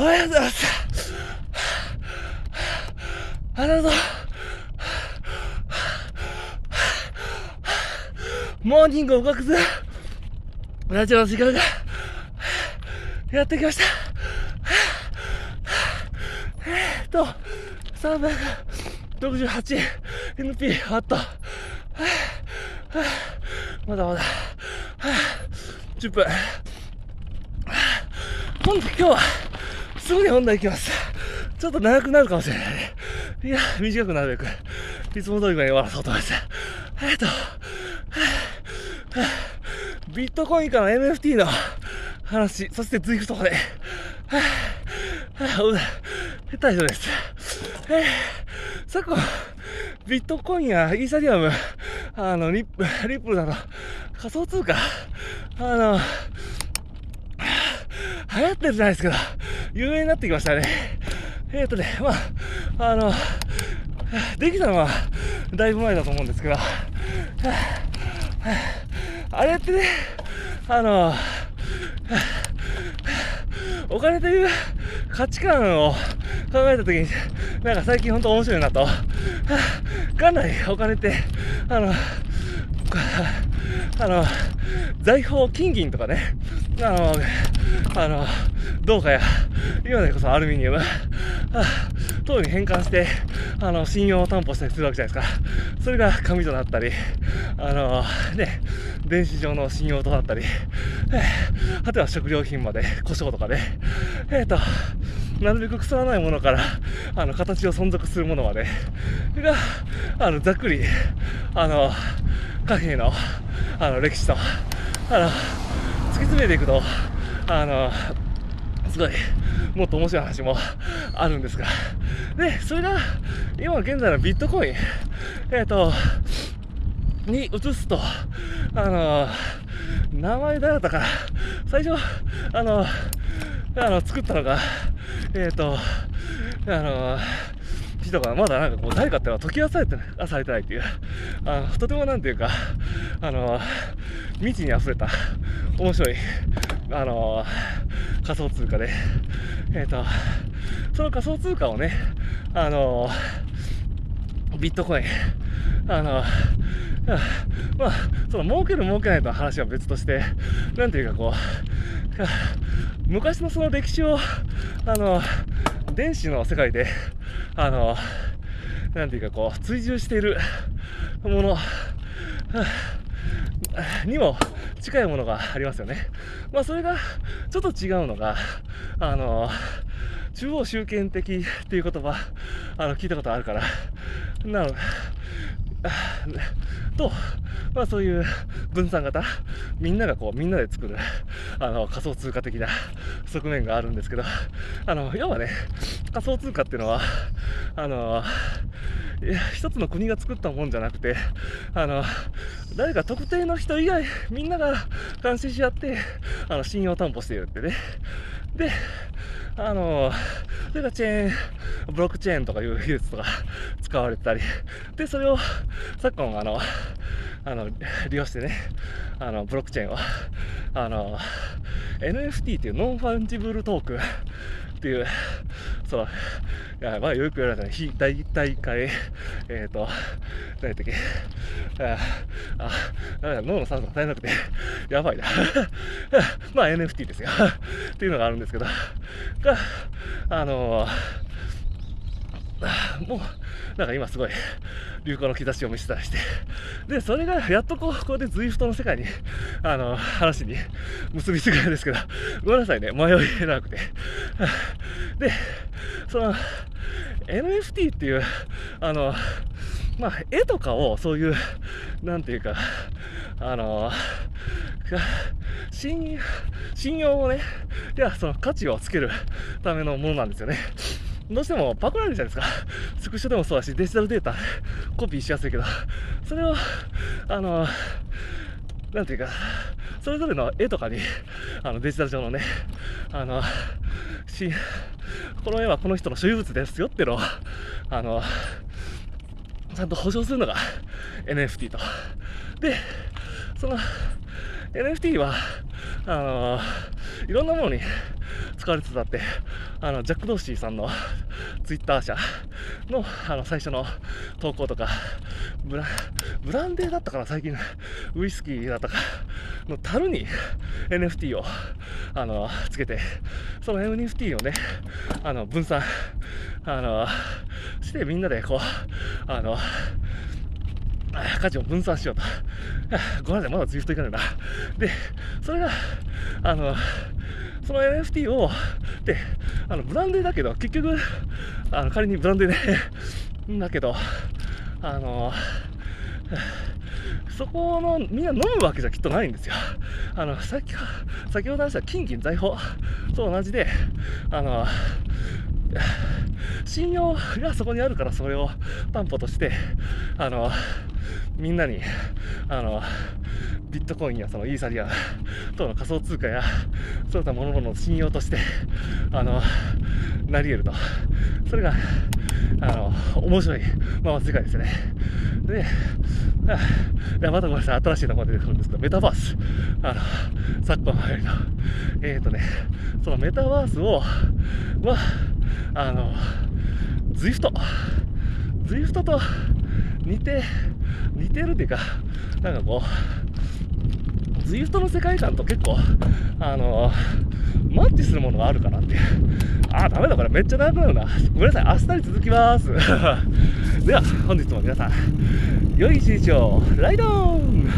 おはようございます。ありがとう。モーニングを隠すラジオの時間がやってきました。えーっと、368 NP あった。まだまだ。10分。ほんと今日は、すぐに本題行きます。ちょっと長くなるかもしれないね。いや、短くなるべく、いつも通りぐらい終わらそうと思います。えっと、ビットコインから NFT の話、そして ZWIFT まで、はぁ、はぁ、おだ、下手人です。えー、昨今、ビットコインやイーサリアム、あの、リップ、リップルなど、仮想通貨、あの、流行ってるじゃないですけど、有名になってきましたね。えっ、ー、とね、まあ、あの、できたのは、だいぶ前だと思うんですけど、あれってね、あの、お金という価値観を考えたときに、なんか最近本当面白いなと。元来お金って、あの、あの、財宝、金銀とかね、あの、あの、銅貨や、今でこそアルミニウム、等に変換して、あの、信用を担保したりするわけじゃないですか。それが紙となったり、あの、ね、電子上の信用となったり、え果ては食料品まで、胡椒とかね、えっ、ー、と、なるべく腐らないものから、あの、形を存続するものまで、が、あの、ざっくり、あの、貨幣の、あの、歴史と、あの、突き詰めていくと、あの、すごい、もっと面白い話もあるんですが。で、それが、今現在のビットコイン、えっ、ー、と、に移すと、あの、名前誰だったかな。最初、あの、あの、作ったのが、えっ、ー、と、あの、人がまだなんかこう誰かっていうのは解き出されてされてないっていう、あの、とてもなんていうか、あの、未知に溢れた面白い、あの、仮想通貨で、えっ、ー、と、その仮想通貨をね、あの、ビットコイン、あの、まあ、その儲ける儲けないとの話は別として、なんていうかこう、昔のその歴史を、あの、電子の世界で、あの、なんていうかこう、追従しているもの、にも近いものがありますよね。まあそれがちょっと違うのが、あの、中央集権的っていう言葉、あの、聞いたことあるから、なの、と、まあそういう分散型、みんながこう、みんなで作る、あの、仮想通貨的な側面があるんですけど、あの、要はね、仮想通貨っていうのは、あの、いや一つの国が作ったもんじゃなくて、あの、誰か特定の人以外、みんなが監視し合って、あの、信用担保しているってね。で、あの、それがチェーン、ブロックチェーンとかいう技術とか使われてたり、で、それを昨今、あの、あの、利用してね、あの、ブロックチェーンを、あの、NFT っていう non-fungible token っていう、そう、いや、まあ、よく言われたね、非大大会、えっ、ー、と、何やったっけ、あ、あ脳の酸素が足りなくて、やばいな。まあ、NFT ですよ。っていうのがあるんですけど、が、あのもう、なんか今すごい流行の兆しを見せたりして、で、それがやっとこう、ここで ZWIFT の世界に、あの、話に結びつくんですけど、ごめんなさいね、迷いなくて。で、その、NFT っていう、あの、まあ、絵とかをそういう、なんていうか、あの、信信用をね、いや、その価値をつけるためのものなんですよね。どうしてもパクられるじゃないですか。スクショでもそうだし、デジタルデータコピーしやすいけど、それを、あの、なんていうか、それぞれの絵とかに、あのデジタル上のね、あの、し、この絵はこの人の所有物ですよっていうのを、あの、ちゃんと保証するのが NFT と。で、その NFT は、あのいろんなものに使われてたって、あの、ジャック・ドーシーさんのツイッター社の、あの、最初の投稿とか、ブラ、ブランデーだったかな、最近、ウイスキーだったか、の樽に NFT を、あの、つけて、その NFT をね、あの、分散、あの、してみんなでこう、あの、価値を分散しようと。ごめんなさい、まだツイフトいかないな。で、それが、あの、その NFT を、で、あの、ブランデーだけど、結局、あの、仮にブランデーで、ね だけど、あの、そこの、みんな飲むわけじゃきっとないんですよ。あの、さっき、先ほど話した金銀財宝と同じで、あの、信用がそこにあるからそれを担保として、あの、みんなに、あの、ビットコインやそのイーサリア等の仮想通貨や、そういったものの信用として、あの、なり得ると。それが、あの、面白いまま世界ですよね。で、いや、またごめんなさい、新しいところが出てくるんですけど、メタバース。あの、昨今流行りの、えっ、ー、とね、そのメタバースを、は、ああの、 Zwift。Zwift と似て、似てるっていうか、なんかこう、 Zwift の世界観と結構、あの、マッチするものがあるかなって。あー、ダメだ、これめっちゃ長くなるな。ごめんなさい、明日に続きます。では、本日も皆さん、良い一日を、ライドオン